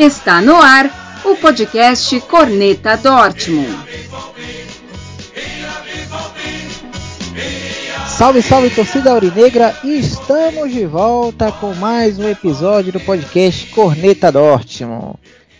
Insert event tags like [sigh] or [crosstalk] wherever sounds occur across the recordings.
Está no ar o podcast Corneta Dortmund. Salve, salve torcida aurinegra! Estamos de volta com mais um episódio do podcast Corneta Dortmund.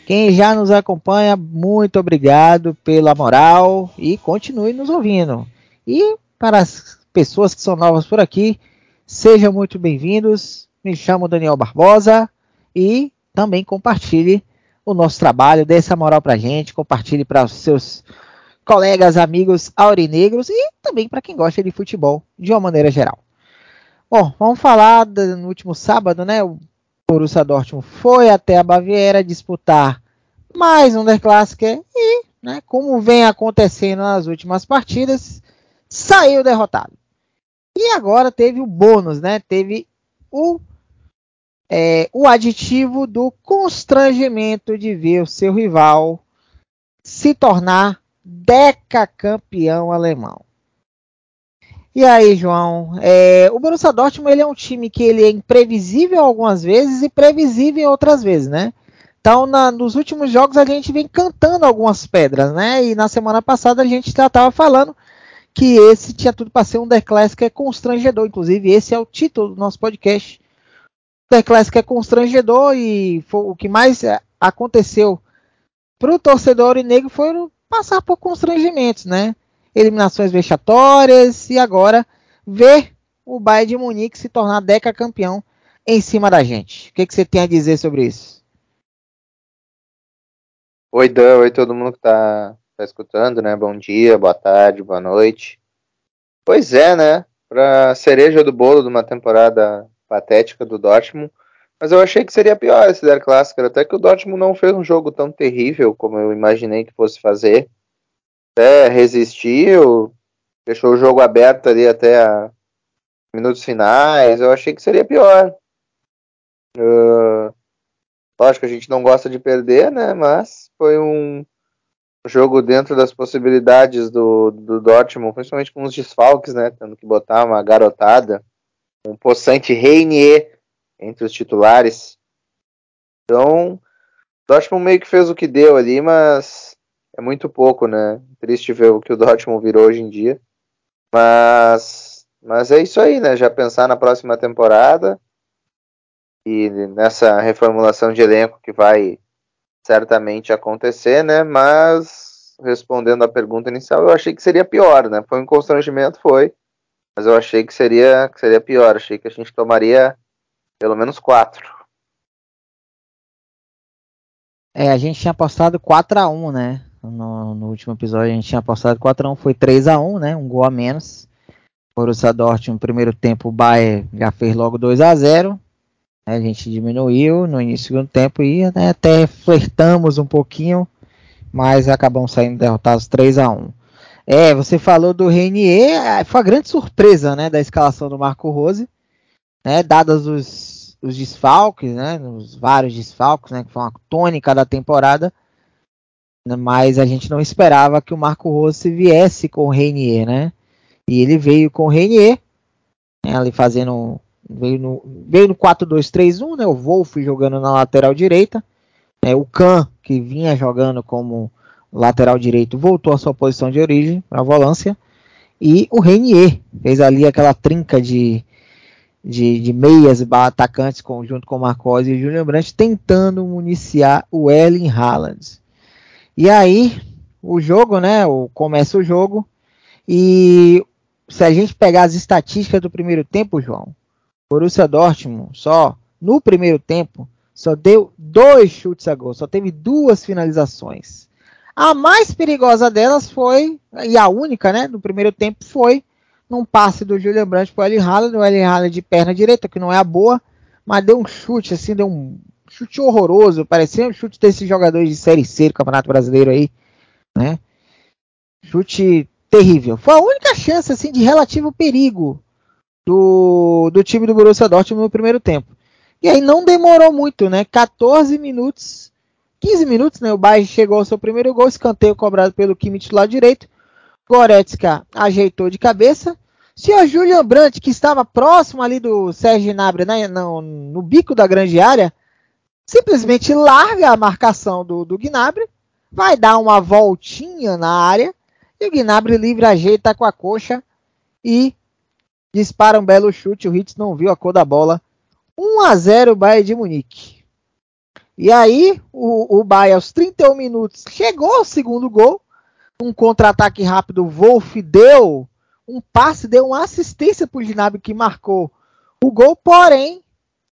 Quem já nos acompanha, muito obrigado pela moral e continue nos ouvindo. E para as pessoas que são novas por aqui, sejam muito bem-vindos. Me chamo Daniel Barbosa e também compartilhe o nosso trabalho, dê essa moral pra gente, compartilhe para os seus colegas, amigos aurinegros e também para quem gosta de futebol de uma maneira geral. Bom, vamos falar do, no último sábado, né? O Borussia Dortmund foi até a Baviera disputar mais um Der e, né, como vem acontecendo nas últimas partidas, saiu derrotado. E agora teve o bônus, né? Teve o é, o aditivo do constrangimento de ver o seu rival se tornar decacampeão alemão. E aí, João? É, o Borussia Dortmund ele é um time que ele é imprevisível algumas vezes e previsível outras vezes, né? Então, na, nos últimos jogos a gente vem cantando algumas pedras, né? E na semana passada a gente já estava falando que esse tinha tudo para ser um The Classic é constrangedor. Inclusive, esse é o título do nosso podcast. Clássico é constrangedor e o que mais é, aconteceu para o torcedor e negro foi passar por constrangimentos, né? Eliminações vexatórias e agora ver o Bayern de Munique se tornar deca campeão em cima da gente. O que, que você tem a dizer sobre isso? Oi, Dan, oi todo mundo que está tá escutando, né? Bom dia, boa tarde, boa noite. Pois é, né? Para cereja do bolo de uma temporada patética do Dortmund. Mas eu achei que seria pior esse Der Clássico. Até que o Dortmund não fez um jogo tão terrível como eu imaginei que fosse fazer. Até resistiu, deixou o jogo aberto ali até a minutos finais. Eu achei que seria pior. Uh, lógico, a gente não gosta de perder, né? Mas foi um jogo dentro das possibilidades do, do Dortmund, principalmente com os desfalques, né? Tendo que botar uma garotada um possante Reinier entre os titulares. Então, Dortmund meio que fez o que deu ali, mas é muito pouco, né? Triste ver o que o Dortmund virou hoje em dia. Mas, mas é isso aí, né? Já pensar na próxima temporada e nessa reformulação de elenco que vai certamente acontecer, né? Mas respondendo à pergunta inicial, eu achei que seria pior, né? Foi um constrangimento, foi. Mas eu achei que seria, que seria pior. Achei que a gente tomaria pelo menos quatro. É, a gente tinha apostado 4 a 1 né? No, no último episódio a gente tinha apostado 4 a 1 foi 3 a 1 né? Um gol a menos. Borussia Dortmund no primeiro tempo o Bayern já fez logo 2 a 0 A gente diminuiu no início do segundo tempo e né, até flertamos um pouquinho, mas acabamos saindo derrotados 3 a 1 é, você falou do Renier, é, foi a grande surpresa, né, da escalação do Marco Rose, né, dadas os, os desfalques, né, os vários desfalques, né, que foi uma tônica da temporada, né, mas a gente não esperava que o Marco Rose viesse com o Renier, né, e ele veio com o Renier, né, ali fazendo, veio no, veio no 4-2-3-1, né, o Wolf jogando na lateral direita, né, o Kahn, que vinha jogando como lateral direito, voltou à sua posição de origem, para a volância. E o Renier fez ali aquela trinca de, de, de meias atacantes com, junto com o Marcos e o Julian Brandt, tentando municiar o Ellen Haaland. E aí, o jogo, né? O, começa o jogo. E se a gente pegar as estatísticas do primeiro tempo, João, Borussia Dortmund só no primeiro tempo só deu dois chutes a gol, só teve duas finalizações. A mais perigosa delas foi, e a única, né, no primeiro tempo, foi num passe do Julian Brandt para o Ellen Haller, o Ellen Haller de perna direita, que não é a boa, mas deu um chute, assim, deu um chute horroroso, parecia um chute desses jogadores de Série C do Campeonato Brasileiro aí, né? Chute terrível. Foi a única chance, assim, de relativo perigo do, do time do Borussia Dortmund no primeiro tempo. E aí não demorou muito, né? 14 minutos 15 minutos, né? O Bayern chegou ao seu primeiro gol, escanteio cobrado pelo Kimmich lado direito. Goretzka ajeitou de cabeça. Se o Julian Brandt, que estava próximo ali do Sérgio Gnabry, né, no, no bico da grande área, simplesmente larga a marcação do, do Gnabry, vai dar uma voltinha na área e o Gnabry livre ajeita com a coxa e dispara um belo chute. O Hitz não viu a cor da bola. 1 a 0 Bayern de Munique. E aí, o, o Bayern, aos 31 minutos, chegou ao segundo gol. Um contra-ataque rápido, Wolf deu um passe, deu uma assistência para o Gnabry que marcou o gol, porém,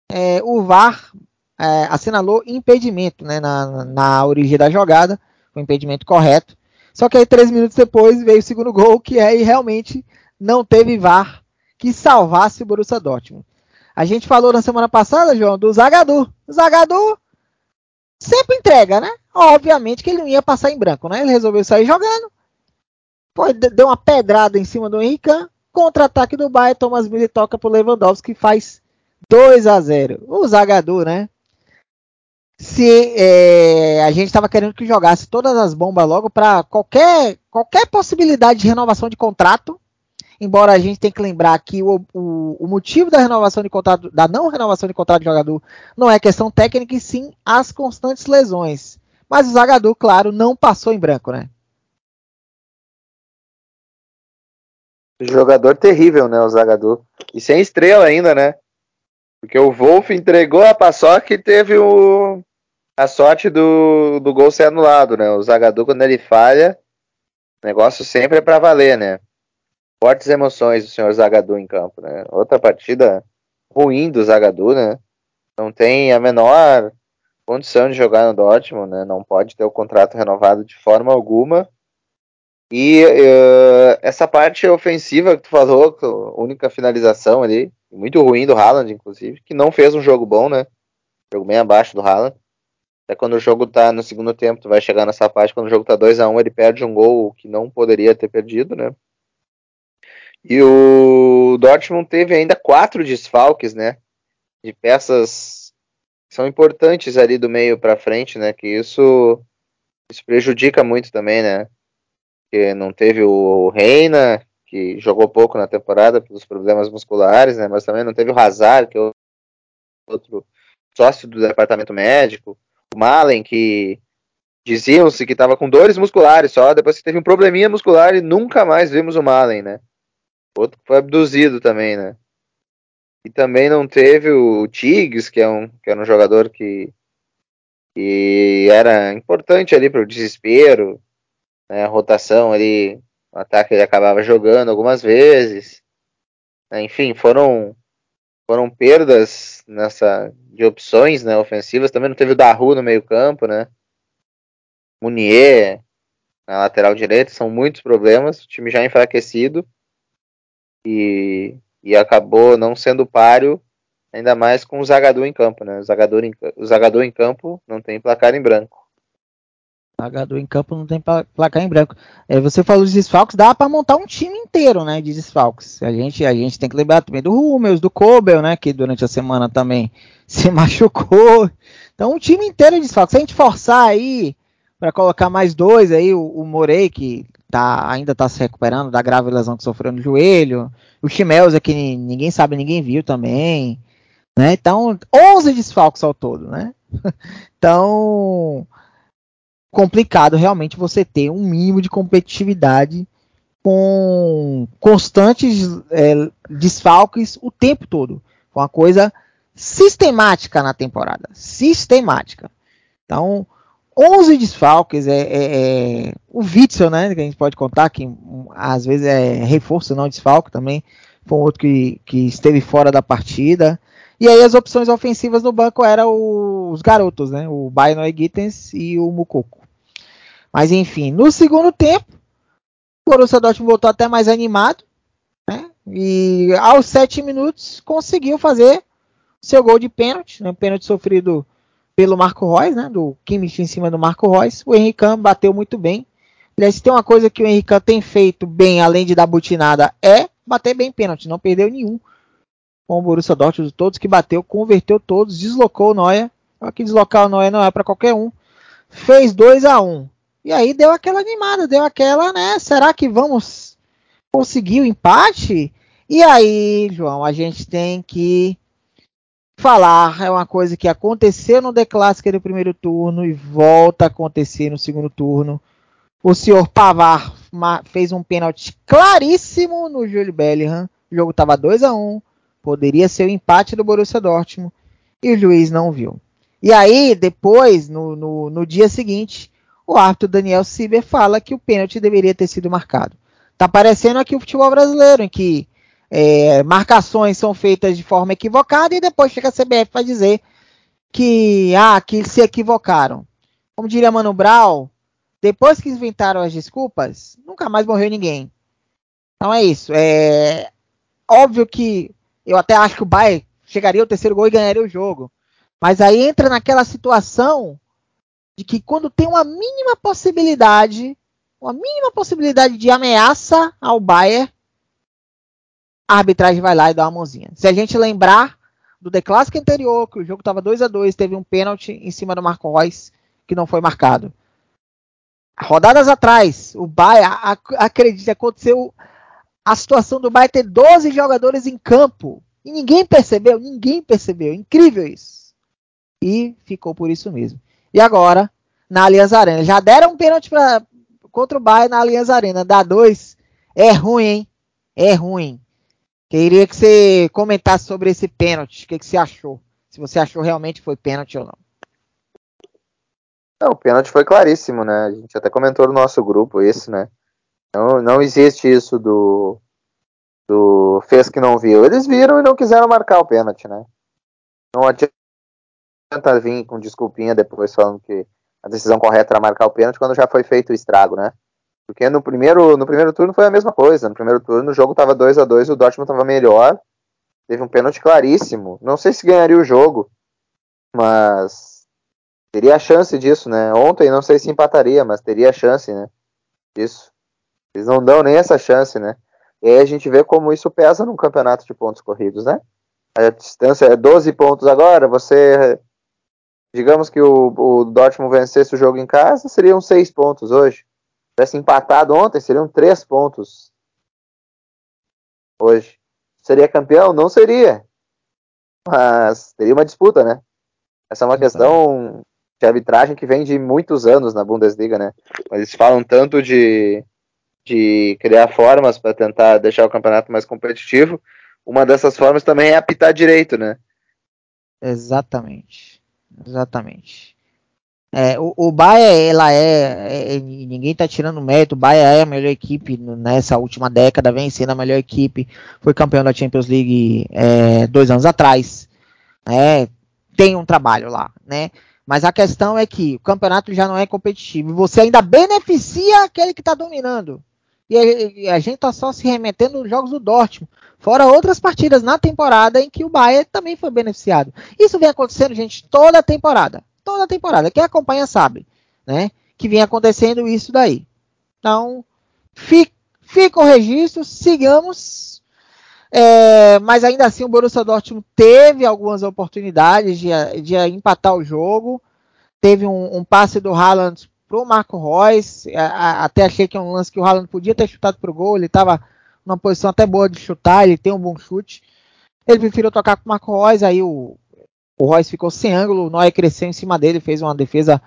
é, o VAR é, assinalou impedimento né, na, na origem da jogada, o impedimento correto. Só que aí, três minutos depois, veio o segundo gol, que aí realmente não teve VAR que salvasse o Borussia Dortmund. A gente falou na semana passada, João, do Zagadou. O Zagadou sempre entrega, né? Obviamente que ele não ia passar em branco, né? Ele resolveu sair jogando. Foi, deu uma pedrada em cima do Henrique. Contra-ataque do Bayern, Thomas Miller toca pro Lewandowski, que faz 2 a 0 O Zagadou, né? Se é, a gente estava querendo que jogasse todas as bombas logo para qualquer, qualquer possibilidade de renovação de contrato, embora a gente tenha que lembrar que o, o, o, motivo da renovação de contrato, da não renovação de contrato de jogador, não é questão técnica e sim as constantes lesões. Mas o Zagadou, claro, não passou em branco, né? Jogador terrível, né, o Zagadou. E sem estrela ainda, né? Porque o Wolf entregou a paçoca e teve o, a sorte do, do gol ser anulado, né? O Zagadou, quando ele falha, o negócio sempre é para valer, né? Fortes emoções do senhor Zagadou em campo, né? Outra partida ruim do Zagadou, né? Não tem a menor condição de jogar no Dortmund, né? Não pode ter o contrato renovado de forma alguma. E uh, essa parte ofensiva que tu falou, única finalização ali, muito ruim do Haaland, inclusive, que não fez um jogo bom, né? Jogo bem abaixo do Haaland. Até quando o jogo tá no segundo tempo, tu vai chegar nessa parte, quando o jogo tá 2 a 1 um, ele perde um gol que não poderia ter perdido, né? E o Dortmund teve ainda quatro desfalques, né? De peças que são importantes ali do meio para frente, né? Que isso, isso prejudica muito também, né? Que não teve o Reina, que jogou pouco na temporada pelos problemas musculares, né? Mas também não teve o Hazard, que é outro sócio do departamento médico. O Malen, que diziam-se que estava com dores musculares só, depois que teve um probleminha muscular e nunca mais vimos o Malen, né? Outro foi abduzido também, né? E também não teve o Tigres, que é um, que era um jogador que, que era importante ali para o desespero, né? A rotação ali o ataque ele acabava jogando algumas vezes. Né? Enfim, foram foram perdas nessa de opções, né, ofensivas. Também não teve o Daru no meio-campo, né? Munier na lateral direita, são muitos problemas. O time já enfraquecido e, e acabou não sendo páreo, ainda mais com o Zagadou em campo, né? O Zagadou em, o Zagadou em campo não tem placar em branco. Zagadou em campo não tem placar em branco. É, você falou de desfalques, dá para montar um time inteiro, né, de desfalques. A gente, a gente tem que lembrar também do Hummels, do Kobel, né, que durante a semana também [laughs] se machucou. Então, um time inteiro de desfalques. Se a gente forçar aí para colocar mais dois aí, o, o Morey, que tá, ainda está se recuperando da grave lesão que sofreu no joelho. O Chimelza, que ninguém sabe, ninguém viu também. Né? Então, 11 desfalques ao todo, né? [laughs] então, complicado realmente você ter um mínimo de competitividade com constantes é, desfalques o tempo todo. Foi uma coisa sistemática na temporada. Sistemática. Então, 11 desfalques. É, é, é, o Witzel, né? Que a gente pode contar, que às vezes é reforço, não desfalque também. Foi um outro que, que esteve fora da partida. E aí as opções ofensivas no banco eram os garotos, né? O Bayern Gittens e o Mukoko. Mas enfim, no segundo tempo, o Borussia Dortmund voltou até mais animado, né? E aos sete minutos conseguiu fazer seu gol de pênalti, né? Pênalti sofrido pelo Marco Reus, né? Do Kimmich em cima do Marco Reus. O Henrique bateu muito bem. Aliás, se tem uma coisa que o Henrique tem feito bem, além de dar butinada, é bater bem pênalti. Não perdeu nenhum com o Borussia Dortmund. Todos que bateu, converteu todos, deslocou o Neuer. Só que deslocar o Neuer não é para qualquer um. Fez 2 a 1 um. E aí deu aquela animada, deu aquela, né? Será que vamos conseguir o empate? E aí, João, a gente tem que falar, é uma coisa que aconteceu no The do primeiro turno e volta a acontecer no segundo turno. O senhor Pavar fez um pênalti claríssimo no Júlio Bellingham. O jogo estava 2 a 1 Poderia ser o empate do Borussia Dortmund. E o juiz não viu. E aí, depois, no, no, no dia seguinte, o árbitro Daniel Sieber fala que o pênalti deveria ter sido marcado. Tá parecendo aqui o futebol brasileiro, em que é, marcações são feitas de forma equivocada e depois chega a CBF para dizer que, ah, que se equivocaram. Como diria Mano Brown, depois que inventaram as desculpas, nunca mais morreu ninguém. Então é isso. É óbvio que eu até acho que o Bayern chegaria ao terceiro gol e ganharia o jogo. Mas aí entra naquela situação de que quando tem uma mínima possibilidade, uma mínima possibilidade de ameaça ao Bayern, a arbitragem vai lá e dá uma mãozinha. Se a gente lembrar do The Classic anterior, que o jogo estava 2 a 2 teve um pênalti em cima do Marco Reus que não foi marcado. Rodadas atrás, o Bayern, acredite, aconteceu a situação do Bayern ter 12 jogadores em campo. E ninguém percebeu, ninguém percebeu. Incrível isso. E ficou por isso mesmo. E agora, na Allianz Arena. Já deram um pênalti pra, contra o Bayern na Allianz Arena. Dá dois. É ruim, hein? É ruim. Queria que você comentasse sobre esse pênalti. O que, que você achou? Se você achou realmente foi pênalti ou não. Não, o pênalti foi claríssimo, né? A gente até comentou no nosso grupo isso, né? Não, não existe isso do, do fez que não viu. Eles viram e não quiseram marcar o pênalti, né? Não adianta vir com desculpinha depois falando que a decisão correta era marcar o pênalti quando já foi feito o estrago, né? Porque no primeiro, no primeiro turno foi a mesma coisa. No primeiro turno o jogo estava 2 a 2 o Dortmund estava melhor. Teve um pênalti claríssimo. Não sei se ganharia o jogo, mas teria a chance disso, né? Ontem não sei se empataria, mas teria a chance, né? Isso. Eles não dão nem essa chance, né? E aí a gente vê como isso pesa num campeonato de pontos corridos, né? A distância é 12 pontos agora, você digamos que o, o Dortmund vencesse o jogo em casa, seriam 6 pontos hoje tivesse empatado ontem, seriam três pontos hoje. Seria campeão? Não seria. Mas teria uma disputa, né? Essa é uma questão de arbitragem que vem de muitos anos na Bundesliga, né? Eles falam tanto de, de criar formas para tentar deixar o campeonato mais competitivo. Uma dessas formas também é apitar direito, né? Exatamente. Exatamente. É, o, o Bahia, ela é, é, ninguém tá tirando mérito, o Bahia é a melhor equipe nessa última década, vem sendo a melhor equipe, foi campeão da Champions League é, dois anos atrás, né, tem um trabalho lá, né, mas a questão é que o campeonato já não é competitivo, você ainda beneficia aquele que está dominando, e a, a, gente tá só se remetendo nos jogos do Dortmund, fora outras partidas na temporada em que o Bahia também foi beneficiado, isso vem acontecendo, gente, toda a temporada, toda a temporada. Quem acompanha sabe, né? Que vem acontecendo isso daí. Então, fica, fica o registro, sigamos. É, mas ainda assim o Borussia Dortmund teve algumas oportunidades de, de empatar o jogo. Teve um, um passe do Haaland pro Marco Reus. até achei que é um lance que o Haaland podia ter chutado pro gol. Ele estava numa posição até boa de chutar, ele tem um bom chute. Ele preferiu tocar com o Marco Reus, aí o, o Royce ficou sem ângulo, o Neuer cresceu em cima dele, fez uma defesa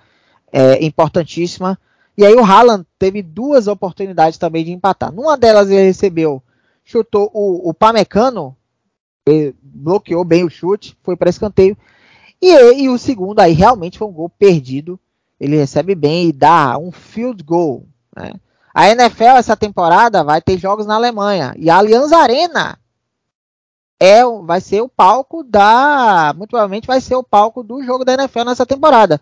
é, importantíssima. E aí o Haaland teve duas oportunidades também de empatar. Numa delas ele recebeu, chutou o, o Pamecano, bloqueou bem o chute, foi para escanteio. E, e, o segundo aí realmente foi um gol perdido. Ele recebe bem e dá um field goal. Né? A NFL essa temporada vai ter jogos na Alemanha. E a Allianz Arena é, vai ser o palco da. Muito provavelmente vai ser o palco do jogo da NFL nessa temporada.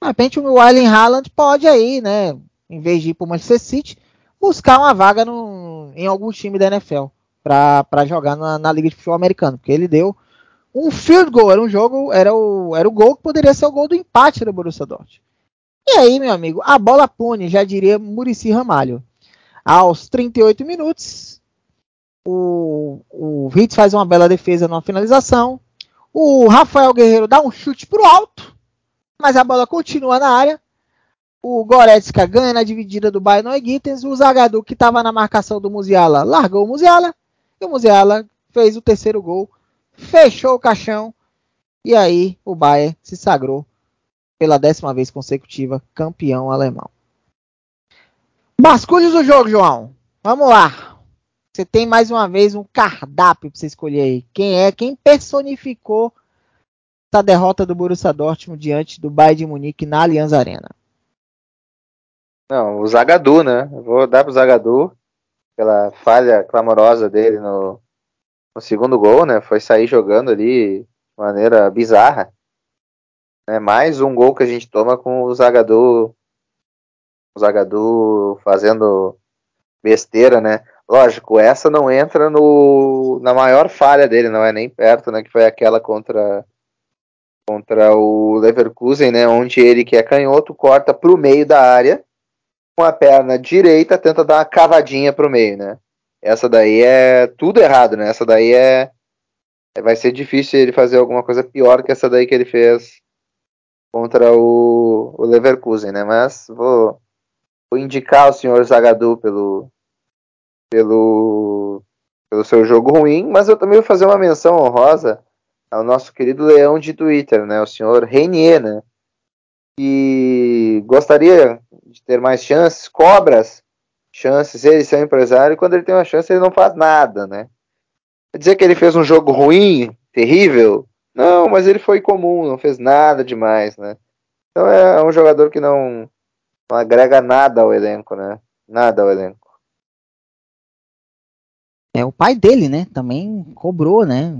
De repente o Wiley Haaland pode aí, né? Em vez de ir para o Manchester City, buscar uma vaga no, em algum time da NFL para jogar na, na, Liga de Futebol Americano. Porque ele deu um field goal, era um jogo, era o, era o gol que poderia ser o gol do empate do Borussia Dortmund. E aí, meu amigo, a bola pune, já diria Murici Ramalho. Aos 38 minutos, o, Hitz faz uma bela defesa numa finalização. O Rafael Guerreiro dá um chute pro alto, mas a bola continua na área. O Goretzka ganha na dividida do Bayern Gittens. O Zagadou, que estava na marcação do Musiala, largou o Musiala. E o Musiala fez o terceiro gol, fechou o caixão E aí o Bayern se sagrou pela décima vez consecutiva campeão alemão. Basculhos do jogo, João. Vamos lá. Você tem mais uma vez um cardápio para você escolher aí. Quem é? Quem personificou essa derrota do Borussia Dortmund diante do Bayern de Munique na Allianz Arena? Não, o Zagadou, né? Vou dar pro Zagadou pela falha clamorosa dele no, no segundo gol, né? Foi sair jogando ali de maneira bizarra. É mais um gol que a gente toma com o Zagadou o Zagadou fazendo besteira, né? Lógico, essa não entra no, na maior falha dele, não é nem perto, né? Que foi aquela contra contra o Leverkusen, né? Onde ele que é canhoto corta para o meio da área com a perna direita tenta dar uma cavadinha para o meio, né? Essa daí é tudo errado, né? Essa daí é vai ser difícil ele fazer alguma coisa pior que essa daí que ele fez contra o, o Leverkusen, né? Mas vou, vou indicar o senhor Zagadou pelo pelo pelo seu jogo ruim, mas eu também vou fazer uma menção honrosa ao nosso querido leão de Twitter, né? O senhor Renier, né? Que gostaria de ter mais chances, cobras chances, ele ser um empresário, e quando ele tem uma chance ele não faz nada, né? Dizer que ele fez um jogo ruim, terrível? Não, mas ele foi comum, não fez nada demais, né? Então é um jogador que não, não agrega nada ao elenco, né? Nada ao elenco. É o pai dele, né? Também cobrou, né?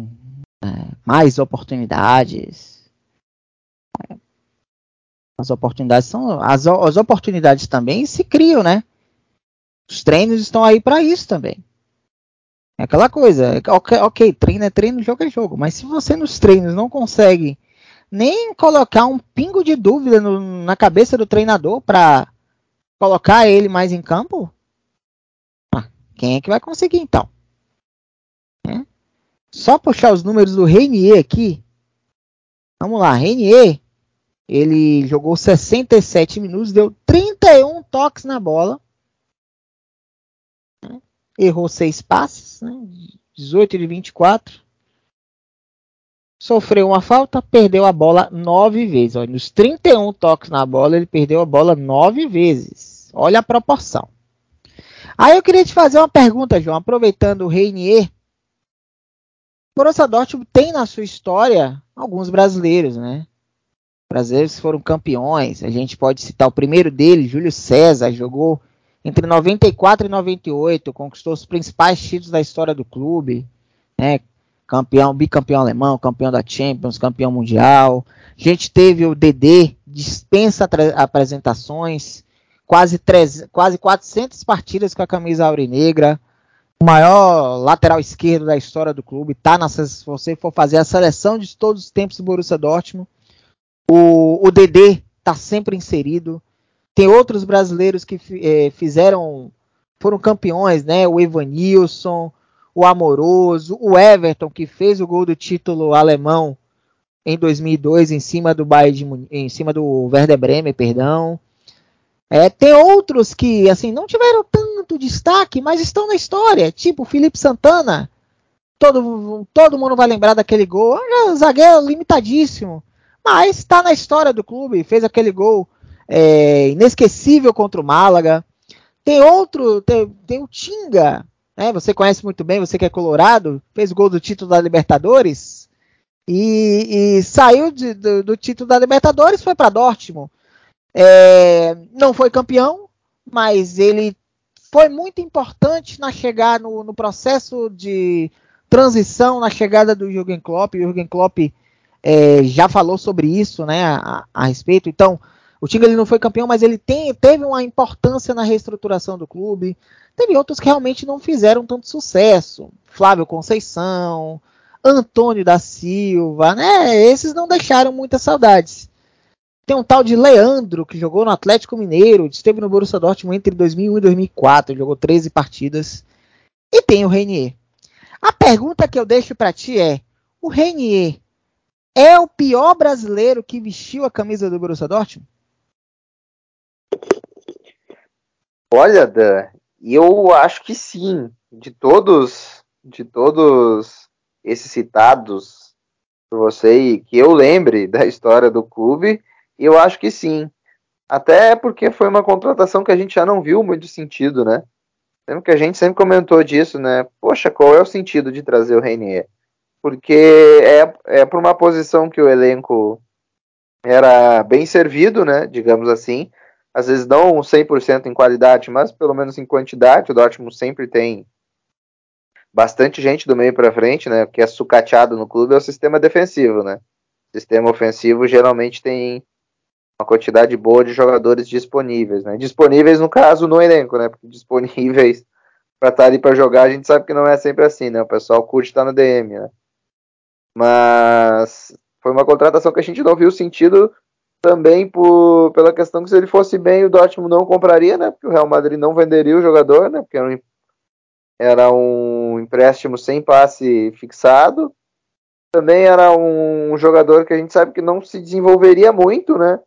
É, mais oportunidades. As oportunidades são as, as oportunidades também se criam, né? Os treinos estão aí para isso também. É aquela coisa, ok, ok, treino é treino, jogo é jogo, mas se você nos treinos não consegue nem colocar um pingo de dúvida no, na cabeça do treinador para colocar ele mais em campo, ah, quem é que vai conseguir então? É? Só puxar os números do Reinier aqui. Vamos lá, Reinier, ele jogou 67 minutos, deu 31 toques na bola errou seis passes, né? 18 de 24. Sofreu uma falta, perdeu a bola nove vezes. Olha, nos 31 toques na bola, ele perdeu a bola nove vezes. Olha a proporção. Aí eu queria te fazer uma pergunta, João, aproveitando o Reinier. Borussia Dortmund tem na sua história alguns brasileiros, né? Brasileiros foram campeões. A gente pode citar o primeiro dele, Júlio César, jogou entre 94 e 98, conquistou os principais títulos da história do clube, né? Campeão, bicampeão alemão, campeão da Champions, campeão mundial. A gente teve o DD, dispensa apresentações, quase, 3, quase 400 partidas com a camisa aurinegra. O maior lateral esquerdo da história do clube. Tá nessa, se você for fazer a seleção de todos os tempos do Borussia Dortmund, o, o DD está sempre inserido. Tem outros brasileiros que é, fizeram, foram campeões, né? O Evanilson, o Amoroso, o Everton, que fez o gol do título alemão em 2002 em cima do Bayern de, em cima do Werder Bremen, perdão. É, tem outros que assim não tiveram tanto destaque, mas estão na história, tipo Felipe Santana. Todo, todo mundo vai lembrar daquele gol, é zagueiro limitadíssimo, mas está na história do clube, fez aquele gol é, inesquecível contra o Málaga. Tem outro, tem, tem o Tinga, né? Você conhece muito bem, você que é colorado, fez o gol do título da Libertadores e, e saiu de, do, do, título da Libertadores, foi para Dortmund. É, não foi campeão, mas ele foi muito importante na chegada no, no, processo de transição, na chegada do Jürgen Klopp. O Jürgen Klopp é, já falou sobre isso, né, a, a respeito. Então, o Tinga ele não foi campeão, mas ele tem, teve uma importância na reestruturação do clube. Teve outros que realmente não fizeram tanto sucesso. Flávio Conceição, Antônio da Silva, né? Esses não deixaram muitas saudades. Tem um tal de Leandro, que jogou no Atlético Mineiro, esteve no Borussia Dortmund entre 2001 e 2004, jogou 13 partidas. E tem o Renier. A pergunta que eu deixo para ti é: o Renier é o pior brasileiro que vestiu a camisa do Borussia Dortmund? Olha, Dan, eu acho que sim. De todos, de todos esses citados você que eu lembre da história do clube, eu acho que sim. Até porque foi uma contratação que a gente já não viu muito sentido, né? Lembra que a gente sempre comentou disso, né? Poxa, qual é o sentido de trazer o Reinier? Porque é, é por uma posição que o elenco era bem servido, né? Digamos assim. Às vezes não 100% em qualidade, mas pelo menos em quantidade. O Dortmund sempre tem bastante gente do meio para frente, né? O que é sucateado no clube é o sistema defensivo, né? O sistema ofensivo geralmente tem uma quantidade boa de jogadores disponíveis, né? Disponíveis no caso no elenco, né? Porque disponíveis [laughs] para estar tá ali para jogar, a gente sabe que não é sempre assim, né? O pessoal curte estar no DM, né? Mas foi uma contratação que a gente não viu sentido também por, pela questão que se ele fosse bem o Dortmund não compraria, né? Porque o Real Madrid não venderia o jogador, né? Porque era um, era um empréstimo sem passe fixado. Também era um jogador que a gente sabe que não se desenvolveria muito, né?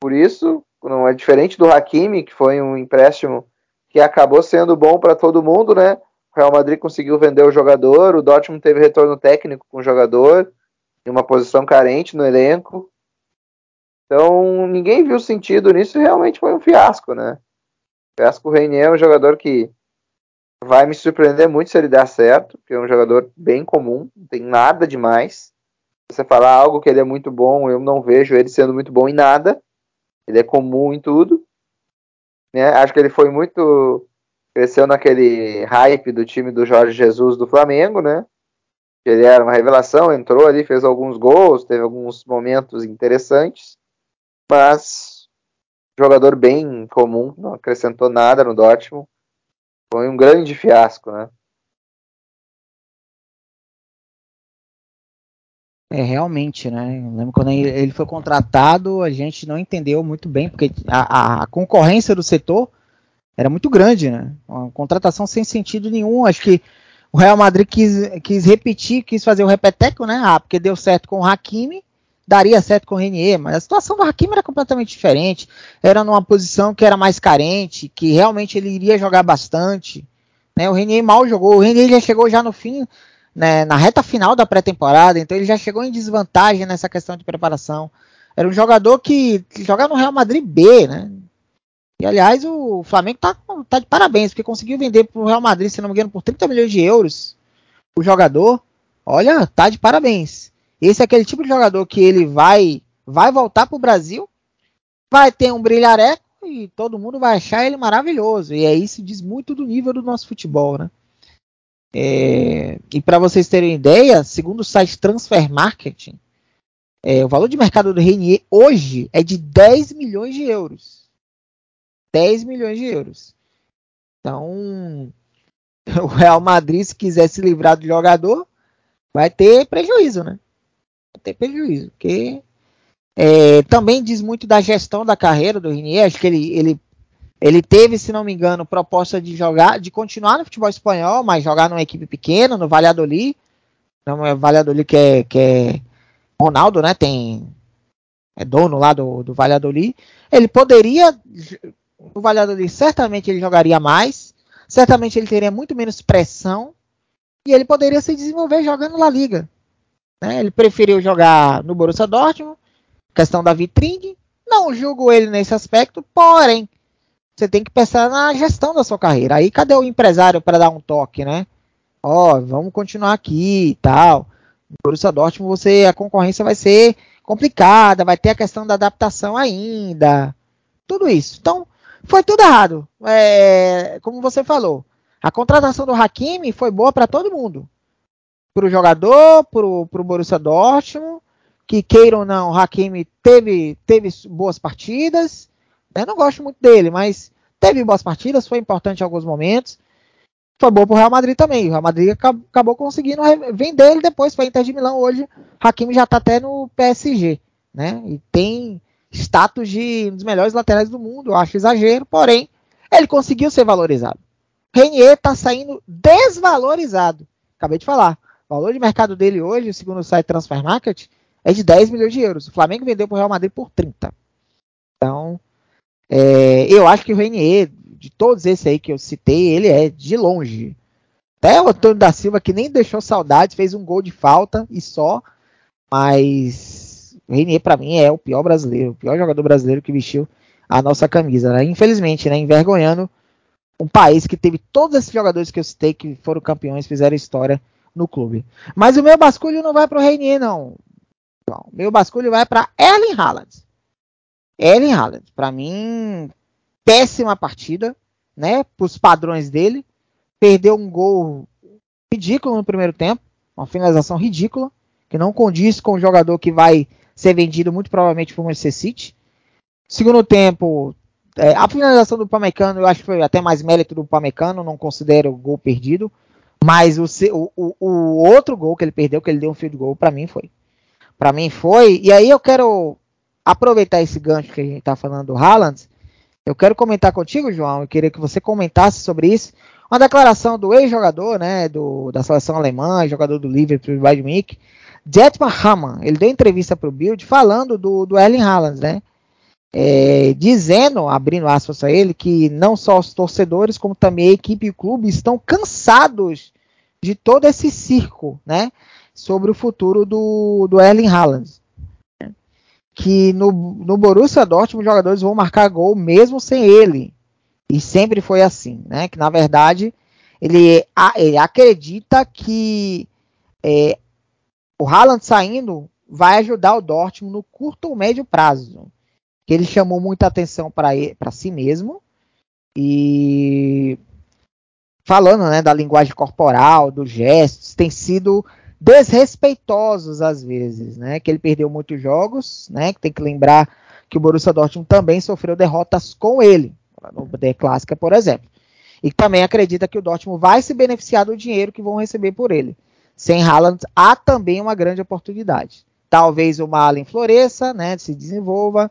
Por isso, não é diferente do Hakimi, que foi um empréstimo que acabou sendo bom para todo mundo, né? O Real Madrid conseguiu vender o jogador, o Dortmund teve retorno técnico com o jogador, em uma posição carente no elenco. Então, ninguém viu sentido nisso e realmente foi um fiasco, né? O fiasco Reinier é um jogador que vai me surpreender muito se ele der certo, porque é um jogador bem comum, não tem nada demais. Se você falar algo que ele é muito bom, eu não vejo ele sendo muito bom em nada. Ele é comum em tudo. Né? Acho que ele foi muito. Cresceu naquele hype do time do Jorge Jesus do Flamengo, né? Ele era uma revelação, entrou ali, fez alguns gols, teve alguns momentos interessantes, mas jogador bem comum, não acrescentou nada no Dortmund. Foi um grande fiasco, né? É, realmente, né? Eu lembro quando ele foi contratado, a gente não entendeu muito bem, porque a, a, concorrência do setor era muito grande, né? Uma contratação sem sentido nenhum. Acho que o Real Madrid quis, quis repetir, quis fazer o repeteco, né? Ah, porque deu certo com o Hakimi, daria certo com o Renier, mas a situação do Hakimi era completamente diferente. Era numa posição que era mais carente, que realmente ele iria jogar bastante. Né? O Renier mal jogou, o Renier já chegou já no fim né, na reta final da pré-temporada, então ele já chegou em desvantagem nessa questão de preparação. Era um jogador que, jogava no Real Madrid B, né? E aliás, o Flamengo tá, tá de parabéns, porque conseguiu vender para o Real Madrid, se não me engano, por 30 milhões de euros o jogador. Olha, tá de parabéns. Esse é aquele tipo de jogador que ele vai vai voltar para o Brasil, vai ter um brilhareco e todo mundo vai achar ele maravilhoso. E é isso diz muito do nível do nosso futebol, né? É, e para vocês terem ideia, segundo o site Transfer Marketing, é, o valor de mercado do Renier hoje é de 10 milhões de euros. 10 milhões de euros. Então, [laughs] o Real Madrid, se quiser se livrar do jogador, vai ter prejuízo, né? Vai ter prejuízo. Porque é, também diz muito da gestão da carreira do Renier. Acho que ele, ele ele teve, se não me engano, proposta de jogar, de continuar no futebol espanhol, mas jogar numa equipe pequena, no Valladolid. Não é Valladolid que é, que é Ronaldo, né? Tem é dono lá do, do Valladolid. Ele poderia no Valladolid certamente ele jogaria mais, certamente ele teria muito menos pressão e ele poderia se desenvolver jogando na Liga. Né? Ele preferiu jogar no Borussia Dortmund, questão da vitrine. Não julgo ele nesse aspecto, porém você tem que pensar na gestão da sua carreira. Aí cadê o empresário para dar um toque, né? Ó, oh, vamos continuar aqui e tal. Borussia Dortmund você a concorrência vai ser complicada, vai ter a questão da adaptação ainda. Tudo isso. Então, foi tudo errado. É, como você falou, a contratação do Hakimi foi boa para todo mundo. Para o jogador, para o Borussia Dortmund, que queira ou não, o Hakimi teve, teve boas partidas, não gosto muito dele, mas teve boas partidas, foi importante em alguns momentos. Foi bom pro Real Madrid também. O Real Madrid acabou conseguindo vender ele depois para Inter de Milão. Hoje, Hakimi já está até no PSG, né? E tem status de um dos melhores laterais do mundo. Eu acho exagero, porém, ele conseguiu ser valorizado. Renier está saindo desvalorizado. Acabei de falar. O valor de mercado dele hoje, segundo o site Transfer Market, é de 10 milhões de euros. O Flamengo vendeu para o Real Madrid por 30. Então, é, eu acho que o Renier, de todos esses aí que eu citei, ele é de longe. Até o Antônio da Silva, que nem deixou saudade, fez um gol de falta e só. Mas o Renier, para mim, é o pior brasileiro, o pior jogador brasileiro que vestiu a nossa camisa. Né? Infelizmente, né? envergonhando um país que teve todos esses jogadores que eu citei que foram campeões, fizeram história no clube. Mas o meu basculho não vai para o Reinier, não. O meu basculho vai para Erling Haaland. Erling Haaland, para mim, péssima partida, né? Para os padrões dele. Perdeu um gol ridículo no primeiro tempo, uma finalização ridícula, que não condiz com o jogador que vai ser vendido muito provavelmente para o Manchester City. Segundo tempo, é, a finalização do Pamecano, eu acho que foi até mais mérito do Pamecano, não considero gol perdido. Mas o, o, o, outro gol que ele perdeu, que ele deu um field goal, para mim foi. Para mim foi. E aí eu quero aproveitar esse gancho que a gente tá falando do Haaland. Eu quero comentar contigo, João. Eu queria que você comentasse sobre isso. Uma declaração do ex-jogador, né, do, da seleção alemã, jogador do Liverpool, do Bayern Munique, Jetman Hamann. Ele deu entrevista para o Bild falando do, do Erling Haaland, né? é, dizendo, abrindo aspas a ele, que não só os torcedores, como também a equipe e o clube estão cansados de todo esse circo, né? Sobre o futuro do, do Erling Haaland. Que no, no Borussia Dortmund os jogadores vão marcar gol mesmo sem ele. E sempre foi assim, né? Que na verdade ele, ele acredita que é, o Haaland saindo vai ajudar o Dortmund no curto ou médio prazo que ele chamou muita atenção para si mesmo e falando né, da linguagem corporal, dos gestos, tem sido desrespeitosos às vezes, né? Que ele perdeu muitos jogos, né? Que tem que lembrar que o Borussia Dortmund também sofreu derrotas com ele, no The Clássica, por exemplo. E também acredita que o Dortmund vai se beneficiar do dinheiro que vão receber por ele. Sem Haaland, há também uma grande oportunidade. Talvez o Malen floresça, né? Se desenvolva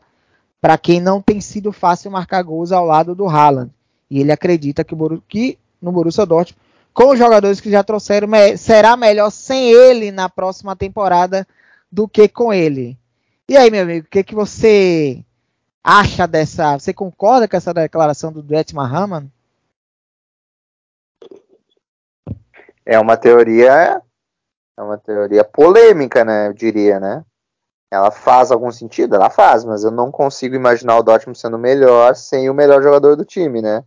para quem não tem sido fácil marcar gols ao lado do Haaland. E ele acredita que, que no Borussia Dortmund, com os jogadores que já trouxeram, será melhor sem ele na próxima temporada do que com ele. E aí, meu amigo, o que, que você acha dessa? Você concorda com essa declaração do Detmar Hamann? É uma teoria, é uma teoria polêmica, né? Eu diria, né? Ela faz algum sentido? Ela faz, mas eu não consigo imaginar o Dortmund sendo melhor sem o melhor jogador do time, né?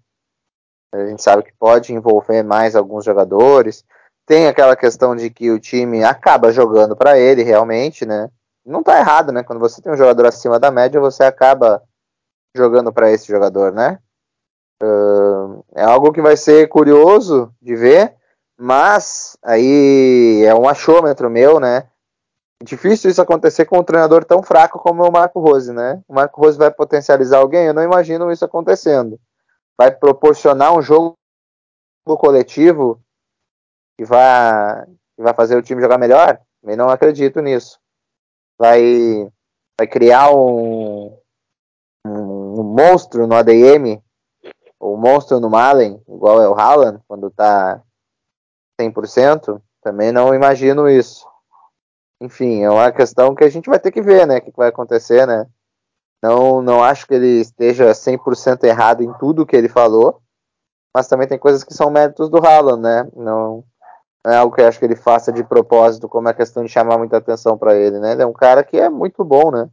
A gente sabe que pode envolver mais alguns jogadores. Tem aquela questão de que o time acaba jogando para ele realmente, né? Não tá errado, né? Quando você tem um jogador acima da média, você acaba jogando para esse jogador, né? É algo que vai ser curioso de ver, mas aí é um achômetro meu, né? Difícil isso acontecer com um treinador tão fraco como o Marco Rose, né? O Marco Rose vai potencializar alguém? Eu não imagino isso acontecendo. Vai proporcionar um jogo coletivo que vai, que vai fazer o time jogar melhor? Eu não acredito nisso. Vai, vai criar um, um, um monstro no ADM, ou um monstro no Malen, igual é o Haaland, quando tá 100%. Também não imagino isso enfim, é uma questão que a gente vai ter que ver, né? O que vai acontecer, né? Não, não acho que ele esteja 100% errado em tudo que ele falou, mas também tem coisas que são méritos do Haaland, né? Não, não é algo que eu acho que ele faça de propósito, como é questão de chamar muita atenção para ele, né? Ele é um cara que é muito bom, né?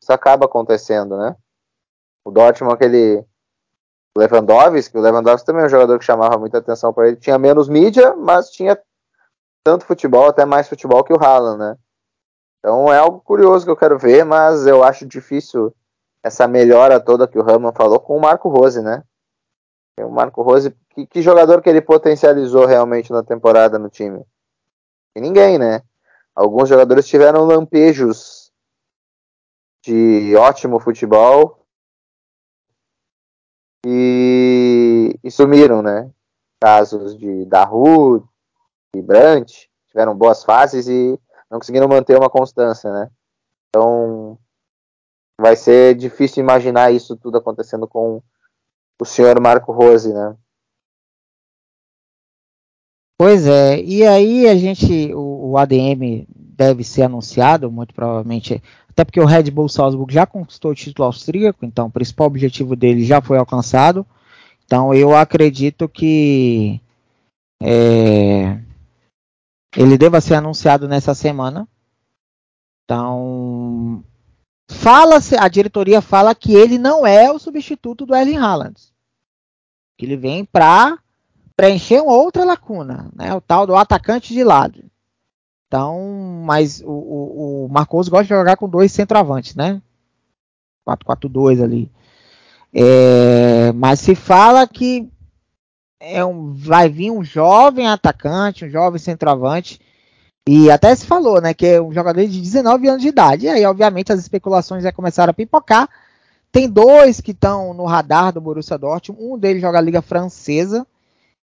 Isso acaba acontecendo, né? O Dortmund, aquele Lewandowski, o Lewandowski também é um jogador que chamava muita atenção para ele, tinha menos mídia, mas tinha tanto futebol, até mais futebol que o Haaland, né? Então é algo curioso que eu quero ver, mas eu acho difícil essa melhora toda que o Raman falou com o Marco Rose, né? O Marco Rose, que, que, jogador que ele potencializou realmente na temporada no time? E ninguém, né? Alguns jogadores tiveram lampejos de ótimo futebol e, e sumiram, né? Casos de Daru, Brandt tiveram boas fases e não conseguiram manter uma constância, né? Então vai ser difícil imaginar isso tudo acontecendo com o senhor Marco Rose, né? Pois é, e aí a gente, o, o, ADM deve ser anunciado, muito provavelmente, até porque o Red Bull Salzburg já conquistou o título austríaco, então o principal objetivo dele já foi alcançado. Então eu acredito que é, ele deva ser anunciado nessa semana. Então, fala a diretoria fala que ele não é o substituto do Erling Haaland. Que ele vem para preencher uma outra lacuna, né? O tal do atacante de lado. Então, mas o, o, o Marcos gosta de jogar com dois centroavantes, né? 4-4-2 ali. É, mas se fala que é um, vai vir um jovem atacante, um jovem centroavante, e até se falou, né, que é um jogador de 19 anos de idade. E aí, obviamente, as especulações já começaram a pipocar. Tem dois que estão no radar do Borussia Dortmund. Um deles joga a Liga Francesa,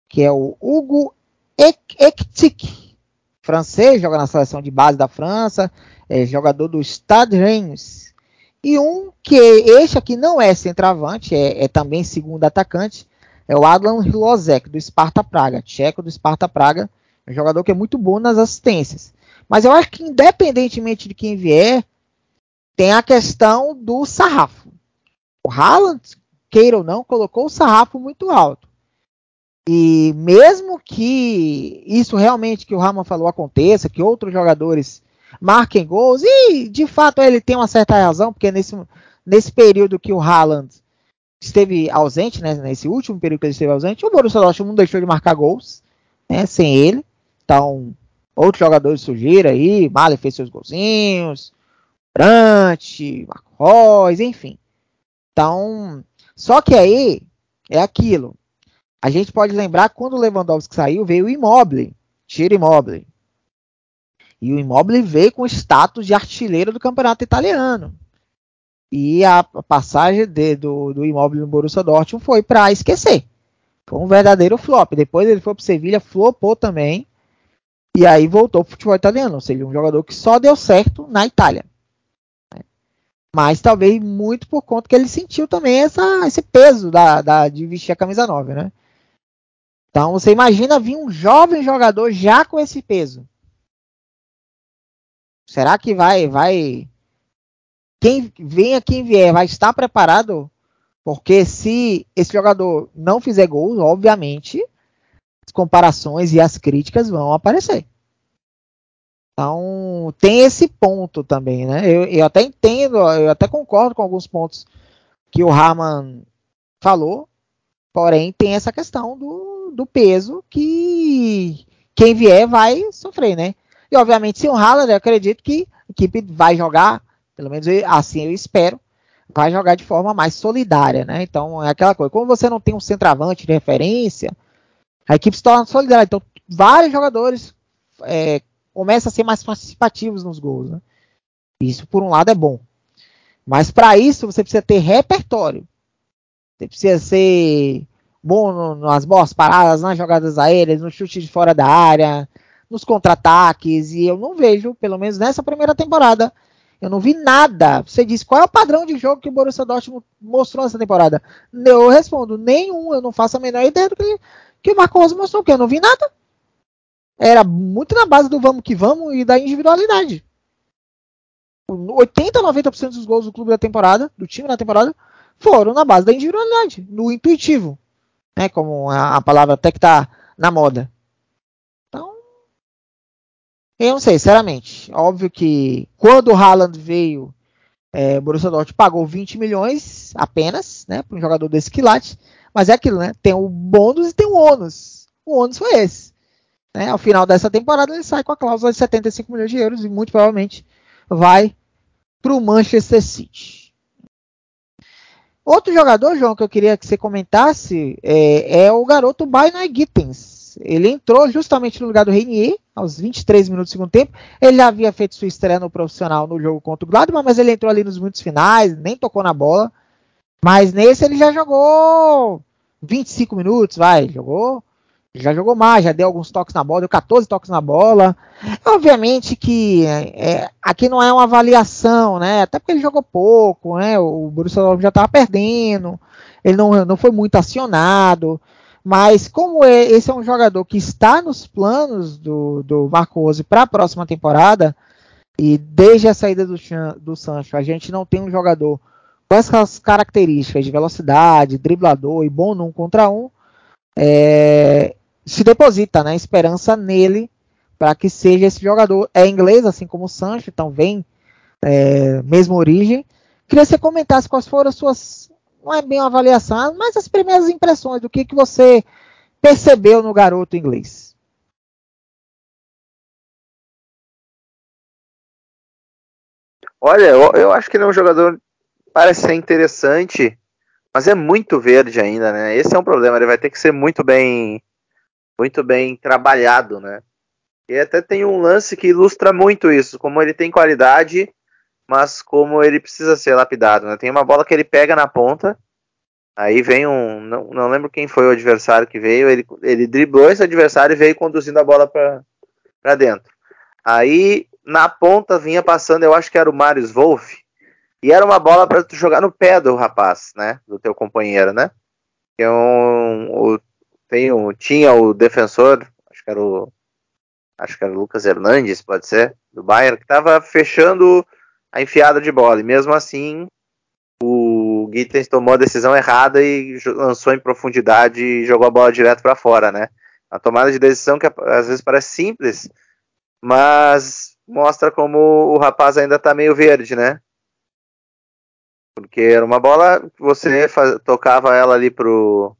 que é o Hugo Ektik, francês, joga na seleção de base da França, é jogador do Stade Reims. E um que este aqui não é centroavante, é, é também segundo atacante, é o Adlan Lozek, do Sparta Praga, tcheco do Sparta Praga, um jogador que é muito bom nas assistências. Mas eu acho que independentemente de quem vier, tem a questão do sarrafo. O Haaland, queira ou não, colocou o sarrafo muito alto. E mesmo que isso realmente que o Raman falou aconteça, que outros jogadores marquem gols, e de fato ele tem uma certa razão, porque nesse, nesse período que o Haaland esteve ausente, né, nesse último período que ele esteve ausente, o Borussia Dortmund não deixou de marcar gols, né, sem ele. Então, outros jogadores surgiram aí, Mali fez seus golzinhos, Brandt, Marcos, enfim. Então, só que aí é aquilo. A gente pode lembrar quando o Lewandowski saiu, veio o Immobile, tira Immobile. E o Immobile veio com status de artilheiro do campeonato italiano. E a passagem de, do, do Immobile no Borussia Dortmund foi para esquecer. Foi um verdadeiro flop. Depois ele foi para o Sevilha, flopou também. E aí voltou para o futebol italiano. Ou seja, um jogador que só deu certo na Itália. Mas talvez muito por conta que ele sentiu também essa, esse peso da, da, de vestir a camisa 9, né? Então você imagina vir um jovem jogador já com esse peso. Será que vai, vai, quem venha quem vier vai estar preparado? Porque se esse jogador não fizer gols, obviamente comparações e as críticas vão aparecer. Então tem esse ponto também, né? Eu, eu até entendo, eu até concordo com alguns pontos que o Raman falou, porém tem essa questão do, do peso que quem vier vai sofrer, né? E obviamente, se o Haaland, eu acredito que a equipe vai jogar, pelo menos assim eu espero, vai jogar de forma mais solidária, né? Então é aquela coisa, como você não tem um centroavante de referência, a equipe se torna solidária. Então, vários jogadores é, começam a ser mais participativos nos gols, né? Isso, por um lado, é bom. Mas para isso, você precisa ter repertório. Você precisa ser bom no, nas boas paradas, nas jogadas aéreas, no chute de fora da área, nos contra-ataques, e eu não vejo, pelo menos nessa primeira temporada, eu não vi nada. Você diz qual é o padrão de jogo que o Borussia Dortmund mostrou nessa temporada? Eu respondo, nenhum, eu não faço a menor ideia do que, que o Marco Rosa mostrou, porque eu não vi nada. Era muito na base do vamos que vamos e da individualidade. 80, 90% dos gols do clube da temporada, do time na temporada, foram na base da individualidade, no intuitivo né? Como a, a palavra até que está na moda. Então, eu não sei, sinceramente. Óbvio que quando o Haaland veio, é, o Borussia Dortmund pagou 20 milhões apenas, né? Para um jogador desse quilate. Mas é aquilo, né? Tem o bônus e tem o ônus. O ônus foi esse. Né? Ao final dessa temporada ele sai com a cláusula de 75 milhões de euros e muito provavelmente vai para o Manchester City. Outro jogador, João, que eu queria que você comentasse é, é o garoto Bainai Gittens. Ele entrou justamente no lugar do Reinier, aos 23 minutos do segundo tempo. Ele já havia feito sua estreia no profissional no jogo contra o Gladbach, mas ele entrou ali nos minutos finais, nem tocou na bola. Mas nesse ele já jogou 25 minutos, vai, jogou já jogou mais, já deu alguns toques na bola, deu 14 toques na bola. Obviamente que é, aqui não é uma avaliação, né? Até porque ele jogou pouco, né? O Borussia Dortmund já estava perdendo, ele não, não foi muito acionado. Mas como é, esse é um jogador que está nos planos do, do Marco Rose para a próxima temporada, e desde a saída do, do Sancho, a gente não tem um jogador com essas características de velocidade, driblador e bom num contra um, é, se deposita né, esperança nele para que seja esse jogador. É inglês, assim como o Sancho, então vem é, mesma origem. Queria que você comentasse quais foram as suas, não é bem uma avaliação, mas as primeiras impressões do que, que você percebeu no garoto inglês. Olha, eu, eu acho que ele é um jogador parece ser interessante, mas é muito verde ainda, né? Esse é um problema. Ele vai ter que ser muito bem, muito bem trabalhado, né? E até tem um lance que ilustra muito isso, como ele tem qualidade, mas como ele precisa ser lapidado, né? Tem uma bola que ele pega na ponta, aí vem um, não, não lembro quem foi o adversário que veio, ele, ele driblou esse adversário e veio conduzindo a bola para dentro. Aí na ponta vinha passando, eu acho que era o Marius Wolff, e era uma bola para tu jogar no pé do rapaz, né? Do teu companheiro, né? Tem um, o, tem um, tinha o defensor, acho que era o acho que era o Lucas Hernandes, pode ser, do Bayern, que estava fechando a enfiada de bola. E mesmo assim, o Gittens tomou a decisão errada e lançou em profundidade e jogou a bola direto para fora, né? A tomada de decisão que às vezes parece simples, mas mostra como o rapaz ainda está meio verde, né? Porque era uma bola que você faz, tocava ela ali pro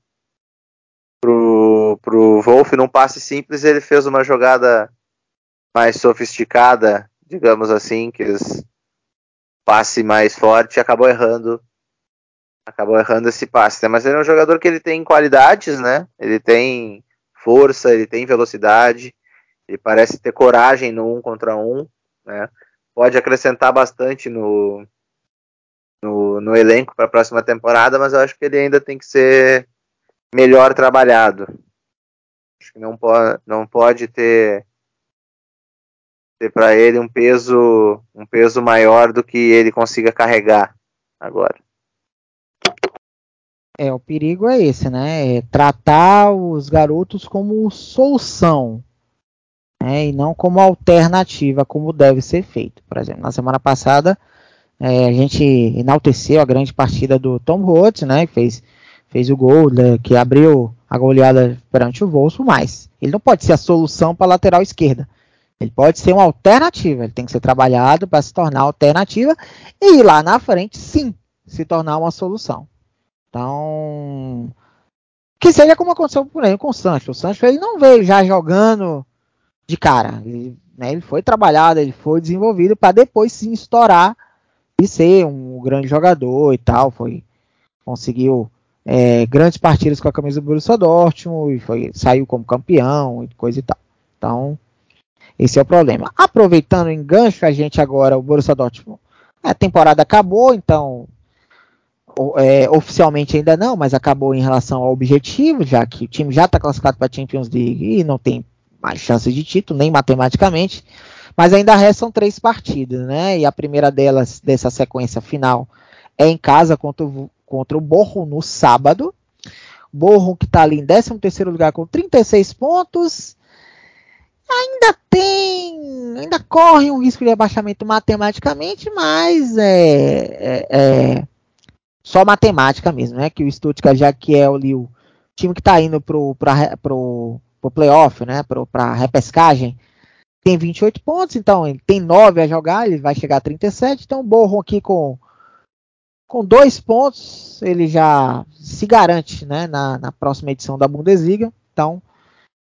pro pro Wolf num passe simples, ele fez uma jogada mais sofisticada, digamos assim, que os passe mais forte acabou errando acabou errando esse passe, né? mas ele é um jogador que ele tem qualidades, né? Ele tem força, ele tem velocidade, ele parece ter coragem no um contra um, né? Pode acrescentar bastante no, no, no elenco para a próxima temporada, mas eu acho que ele ainda tem que ser melhor trabalhado. Acho que não, po não pode ter, ter para ele um peso um peso maior do que ele consiga carregar agora. É, o perigo é esse, né? É tratar os garotos como solução né? e não como alternativa, como deve ser feito. Por exemplo, na semana passada é, a gente enalteceu a grande partida do Tom Rhodes, né? Fez, fez o gol né, que abriu a goleada perante o Volso, mas ele não pode ser a solução para a lateral esquerda. Ele pode ser uma alternativa, ele tem que ser trabalhado para se tornar alternativa e lá na frente, sim, se tornar uma solução. Então, que seja como aconteceu por exemplo com o Sancho. O Sancho ele não veio já jogando de cara. Ele, né, ele foi trabalhado, ele foi desenvolvido para depois sim estourar e ser um grande jogador e tal. Foi conseguiu é, grandes partidas com a camisa do Borussia Dortmund e foi, saiu como campeão e coisa e tal. Então esse é o problema. Aproveitando o engancho, a gente agora o Borussia Dortmund a temporada acabou, então é, oficialmente ainda não, mas acabou em relação ao objetivo, já que o time já está classificado para a Champions League e não tem mais chances de título, nem matematicamente. Mas ainda restam três partidas, né? E a primeira delas, dessa sequência final, é em casa contra o, contra o Borro no sábado. Borro que está ali em 13 lugar com 36 pontos. Ainda tem, ainda corre um risco de abaixamento matematicamente, mas é, é, é só matemática mesmo, né? Que o Stuttgart já que é o, o time que está indo pro, pro playoff, né? Para a repescagem, tem 28 pontos, então ele tem 9 a jogar, ele vai chegar a 37. Então o Borrom aqui com, com dois pontos, ele já se garante né, na, na próxima edição da Bundesliga. Então,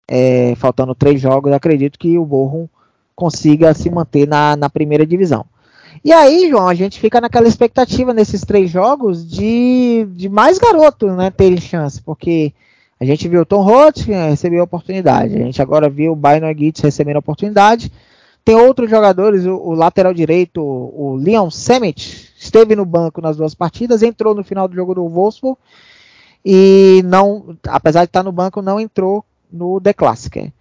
é, faltando três jogos, acredito que o Borrom consiga se manter na, na primeira divisão. E aí, João, a gente fica naquela expectativa nesses três jogos de, de mais garotos né, terem chance, porque a gente viu o Tom Roth recebeu a oportunidade. A gente agora viu o Byron Gitz recebendo a oportunidade. Tem outros jogadores, o, o lateral direito, o, o Leon Semet, esteve no banco nas duas partidas, entrou no final do jogo do Wolfsburg e não, apesar de estar no banco, não entrou no The Classic.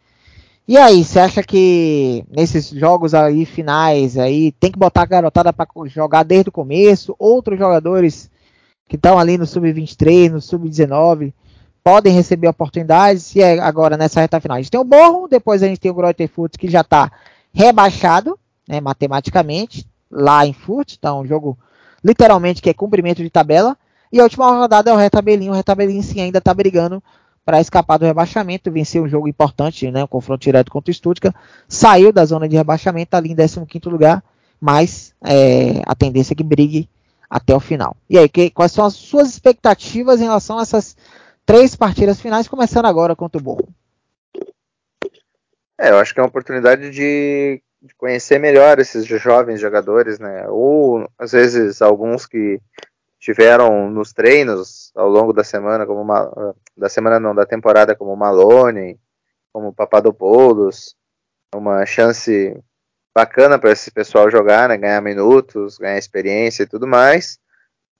E aí, você acha que nesses jogos aí finais aí tem que botar a garotada para jogar desde o começo? Outros jogadores que estão ali no sub-23, no sub-19, podem receber oportunidades. E é agora nessa reta final a gente tem o Borro, depois a gente tem o Greuther Furt que já está rebaixado, né, matematicamente, lá em Furt, então um jogo literalmente que é cumprimento de tabela. E a última rodada é o Retabelinho, o Retabelinho sim ainda está brigando para escapar do rebaixamento, venceu um jogo importante, né, um confronto direto contra o Stuttgart, saiu da zona de rebaixamento, tá ali em 15º lugar, mas é, a tendência é que brigue até o final. E aí, que, quais são as suas expectativas em relação a essas três partidas finais, começando agora contra o Borro? É, eu acho que é uma oportunidade de, de, conhecer melhor esses jovens jogadores, né? Ou às vezes alguns que tiveram nos treinos ao longo da semana, como uma, da semana não, da temporada, como Malone, como Papadopoulos, uma chance bacana para esse pessoal jogar, né? Ganhar minutos, ganhar experiência e tudo mais.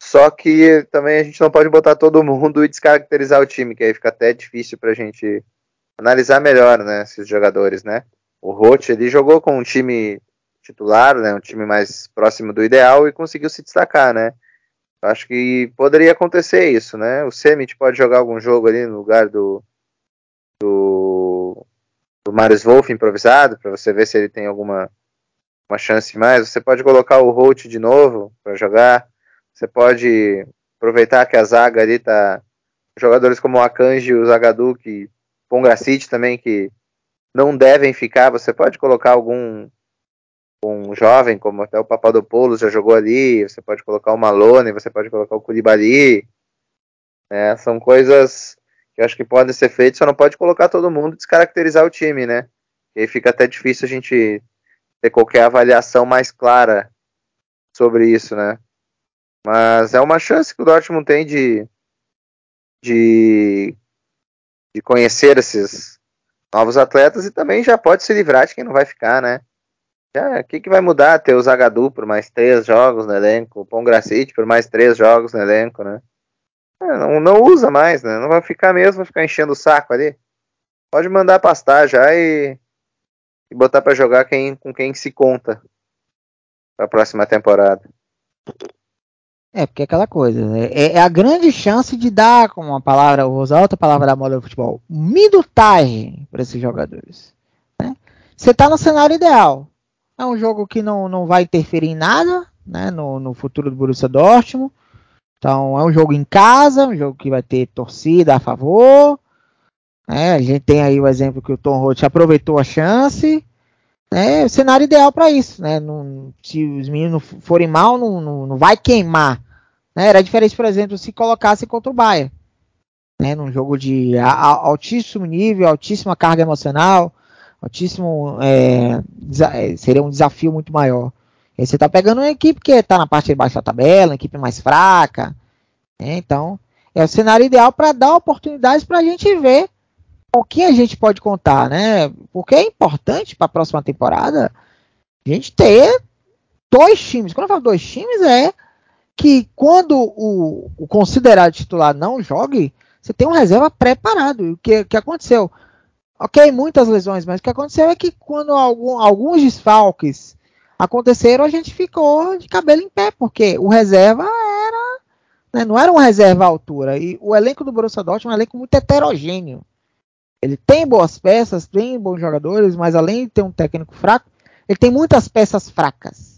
Só que também a gente não pode botar todo mundo e descaracterizar o time, que aí fica até difícil para a gente analisar melhor, né, esses jogadores, né? O Roth ele jogou com um time titular, né, um time mais próximo do ideal e conseguiu se destacar, né? Acho que poderia acontecer isso, né? O Semit pode jogar algum jogo ali no lugar do do, do Marius Wolff improvisado para você ver se ele tem alguma uma chance mais. Você pode colocar o Holt de novo para jogar. Você pode aproveitar que a zaga ali tá jogadores como o Akanji o Zagadu que Pongracite também que não devem ficar. Você pode colocar algum um jovem, como até o Papadopoulos já jogou ali. Você pode colocar o Malone, você pode colocar o Koulibaly. Né? São coisas que eu acho que podem ser feitas, só não pode colocar todo mundo e descaracterizar o time, né? E aí fica até difícil a gente ter qualquer avaliação mais clara sobre isso, né? Mas é uma chance que o Dortmund tem de, de de conhecer esses novos atletas e também já pode se livrar de quem não vai ficar, né? O que, que vai mudar ter o Zagadu por mais três jogos no elenco, o Pongracite por mais três jogos no elenco, né? É, não, não usa mais, né? Não vai ficar mesmo, vai ficar enchendo o saco ali. Pode mandar pastar já e, e botar para jogar quem, com quem se conta para a próxima temporada. É, porque é aquela coisa, né? é, é, a grande chance de dar, como uma palavra, vou usar outra palavra da moda do futebol, minutagem para esses jogadores. Né? Você está no cenário ideal. É um jogo que não, não vai interferir em nada né, no, no futuro do Borussia Dortmund. Então é um jogo em casa, um jogo que vai ter torcida a favor. Né? A gente tem aí o exemplo que o Tom Roth aproveitou a chance é o cenário ideal para isso, né? Não, se os meninos forem mal, não, não, não vai queimar. Né? Era diferente, por exemplo, se colocasse contra o Bayern, né? Num jogo de altíssimo nível, altíssima carga emocional, altíssimo, é, é, seria um desafio muito maior. E você está pegando uma equipe que está na parte de baixo da tabela, uma equipe mais fraca, né? então é o cenário ideal para dar oportunidades para a gente ver o que a gente pode contar, né? Porque é importante para a próxima temporada a gente ter dois times. Quando eu falo dois times, é que quando o, o considerado titular não jogue, você tem um reserva preparado. O que, que aconteceu? Ok, muitas lesões, mas o que aconteceu é que quando algum, alguns desfalques aconteceram, a gente ficou de cabelo em pé, porque o reserva era. Né, não era um reserva à altura. E o elenco do Borussia Dortmund é um elenco muito heterogêneo. Ele tem boas peças, tem bons jogadores, mas além de ter um técnico fraco, ele tem muitas peças fracas.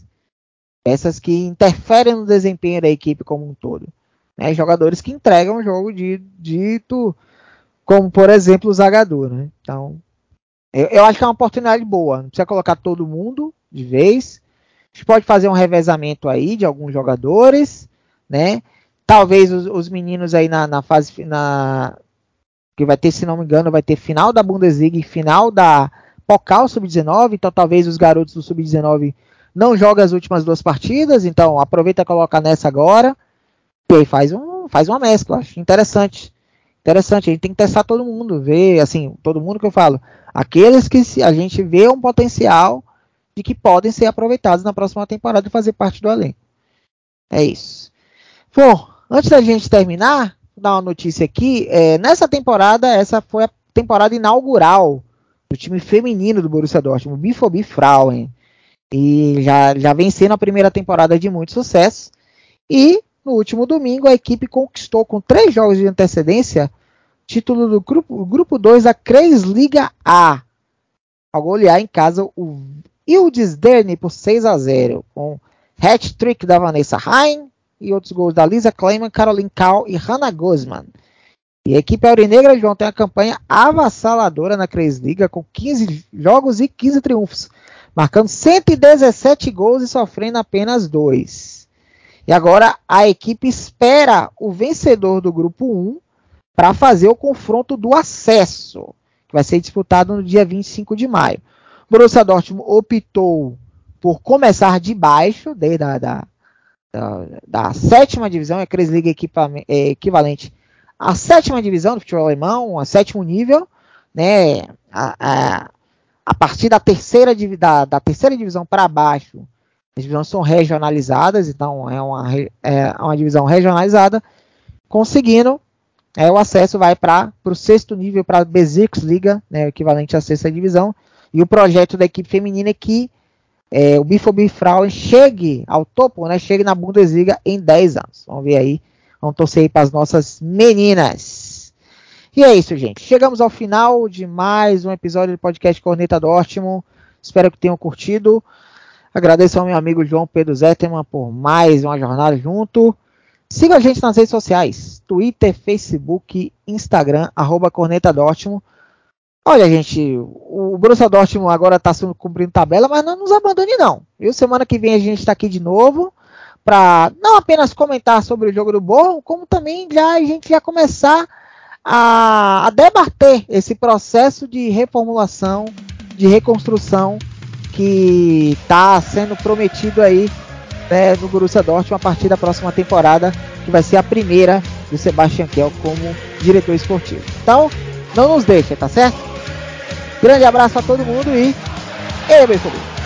Peças que interferem no desempenho da equipe como um todo. Né? Jogadores que entregam o jogo de, dito, como por exemplo o Zagador. Né? Então, eu, eu, acho que é uma oportunidade boa. Não precisa colocar todo mundo de vez. A gente pode fazer um revezamento aí de alguns jogadores, né? Talvez os, os meninos aí na, na fase na, que vai ter, se não me engano, vai ter final da Bundesliga e final da Pokal Sub-19, então talvez os garotos do Sub-19 não joguem as últimas duas partidas, então aproveita e coloca nessa agora, e aí faz, um, faz uma mescla, acho interessante. Interessante, a gente tem que testar todo mundo, ver, assim, todo mundo que eu falo, aqueles que a gente vê um potencial de que podem ser aproveitados na próxima temporada e fazer parte do elenco. É isso. Bom, antes da gente terminar, dar uma notícia aqui. É, nessa temporada, essa foi a temporada inaugural do time feminino do Borussia Dortmund, o Bifobi Frauen. E já, já vem sendo a primeira temporada de muito sucesso. E no último domingo, a equipe conquistou com três jogos de antecedência título do grupo, grupo 2 da Kreisliga A. Ao golear em casa o Ildisderne por 6 a 0 com hat-trick da Vanessa Hein, e outros gols da Lisa Kleiman, Caroline Kahl e Hannah Guzman. E a equipe aurinegra, João, tem uma campanha avassaladora na Kreisliga com 15 jogos e 15 triunfos. Marcando 117 gols e sofrendo apenas dois. E agora a equipe espera o vencedor do grupo 1 para fazer o confronto do acesso, que vai ser disputado no dia 25 de maio. O Borussia Dortmund optou por começar de baixo, desde a da, da, da sétima divisão, a Kreisliga é equivalente à sétima divisão do futebol alemão, a sétimo nível, né? A, a partir da terceira, da, da terceira divisão para baixo, as divisões são regionalizadas, então é uma, é uma divisão regionalizada, conseguindo é, o acesso vai para o sexto nível, para a Bezirksliga, né, equivalente à sexta divisão, e o projeto da equipe feminina é que é, o Bifobi Frauen chegue ao topo, né, chegue na Bundesliga em 10 anos. Vamos ver aí, vamos torcer aí para as nossas meninas. E é isso, gente. Chegamos ao final de mais um episódio do podcast Corneta Dortmund. Espero que tenham curtido. Agradeço ao meu amigo João Pedro Zetterman por mais uma jornada junto. Siga a gente nas redes sociais: Twitter, Facebook, Instagram, arroba Corneta Dortmund. Olha, gente, o Borussia Dortmund agora está cumprindo tabela, mas não nos abandone não. Viu? Semana que vem a gente está aqui de novo para não apenas comentar sobre o jogo do Borrom, como também já a gente já começar a, a debater esse processo de reformulação, de reconstrução que está sendo prometido aí né, no Borussia Dortmund a partir da próxima temporada, que vai ser a primeira do Sebastian Kell como diretor esportivo. Então, não nos deixe, tá certo? Grande abraço a todo mundo e... Ei, meu